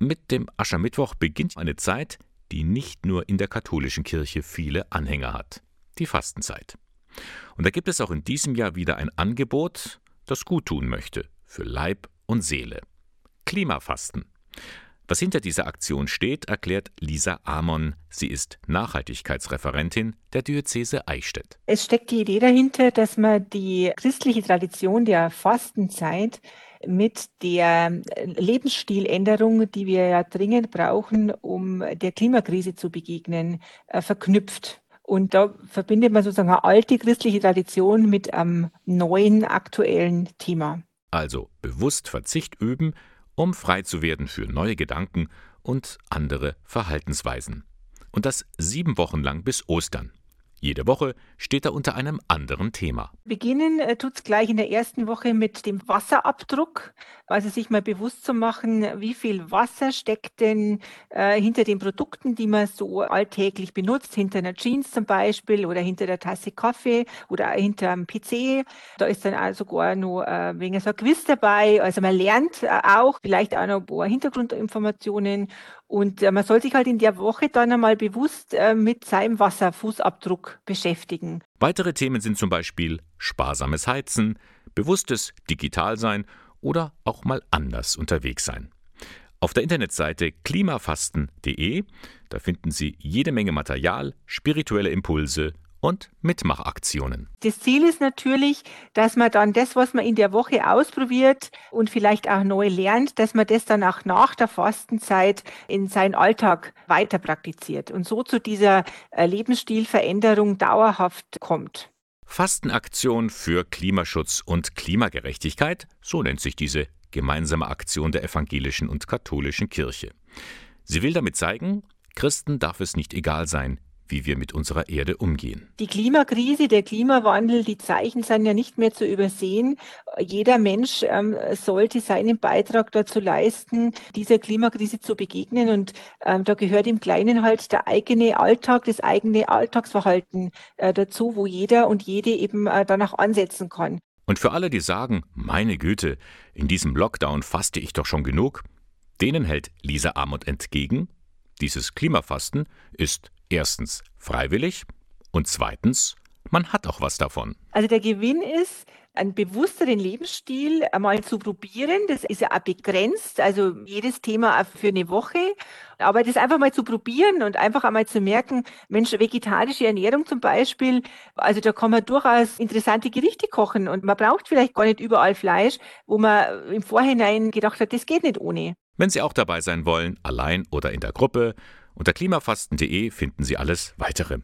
mit dem Aschermittwoch beginnt eine Zeit, die nicht nur in der katholischen Kirche viele Anhänger hat. Die Fastenzeit. Und da gibt es auch in diesem Jahr wieder ein Angebot, das gut tun möchte, für Leib und Seele. Klimafasten. Was hinter dieser Aktion steht, erklärt Lisa Amon. Sie ist Nachhaltigkeitsreferentin der Diözese Eichstätt. Es steckt die Idee dahinter, dass man die christliche Tradition der Fastenzeit mit der Lebensstiländerung, die wir ja dringend brauchen, um der Klimakrise zu begegnen, äh, verknüpft. Und da verbindet man sozusagen eine alte christliche Tradition mit einem neuen aktuellen Thema. Also bewusst Verzicht üben, um frei zu werden für neue Gedanken und andere Verhaltensweisen. Und das sieben Wochen lang bis Ostern. Jede Woche steht er unter einem anderen Thema. Beginnen äh, tut es gleich in der ersten Woche mit dem Wasserabdruck. Also sich mal bewusst zu machen, wie viel Wasser steckt denn äh, hinter den Produkten, die man so alltäglich benutzt, hinter einer Jeans zum Beispiel oder hinter der Tasse Kaffee oder hinter einem PC. Da ist dann auch sogar noch äh, wegen so ein Quiz dabei. Also man lernt äh, auch vielleicht auch noch ein paar Hintergrundinformationen und äh, man soll sich halt in der Woche dann einmal bewusst äh, mit seinem Wasserfußabdruck beschäftigen. Weitere Themen sind zum Beispiel sparsames Heizen, bewusstes Digitalsein oder auch mal anders unterwegs sein. Auf der Internetseite klimafasten.de, da finden Sie jede Menge Material, spirituelle Impulse und Mitmachaktionen. Das Ziel ist natürlich, dass man dann das, was man in der Woche ausprobiert und vielleicht auch neu lernt, dass man das dann auch nach der Fastenzeit in seinen Alltag weiter praktiziert und so zu dieser äh, Lebensstilveränderung dauerhaft kommt. Fastenaktion für Klimaschutz und Klimagerechtigkeit, so nennt sich diese gemeinsame Aktion der evangelischen und katholischen Kirche. Sie will damit zeigen, Christen darf es nicht egal sein, wie wir mit unserer Erde umgehen. Die Klimakrise, der Klimawandel, die Zeichen sind ja nicht mehr zu übersehen. Jeder Mensch ähm, sollte seinen Beitrag dazu leisten, dieser Klimakrise zu begegnen. Und ähm, da gehört im Kleinen halt der eigene Alltag, das eigene Alltagsverhalten äh, dazu, wo jeder und jede eben äh, danach ansetzen kann. Und für alle, die sagen, meine Güte, in diesem Lockdown faste ich doch schon genug, denen hält Lisa Amott entgegen, dieses Klimafasten ist erstens freiwillig und zweitens, man hat auch was davon. Also der Gewinn ist, einen bewussteren Lebensstil einmal zu probieren. Das ist ja auch begrenzt, also jedes Thema für eine Woche. Aber das einfach mal zu probieren und einfach einmal zu merken, Mensch, vegetarische Ernährung zum Beispiel, also da kann man durchaus interessante Gerichte kochen und man braucht vielleicht gar nicht überall Fleisch, wo man im Vorhinein gedacht hat, das geht nicht ohne. Wenn Sie auch dabei sein wollen, allein oder in der Gruppe, unter klimafasten.de finden Sie alles weitere.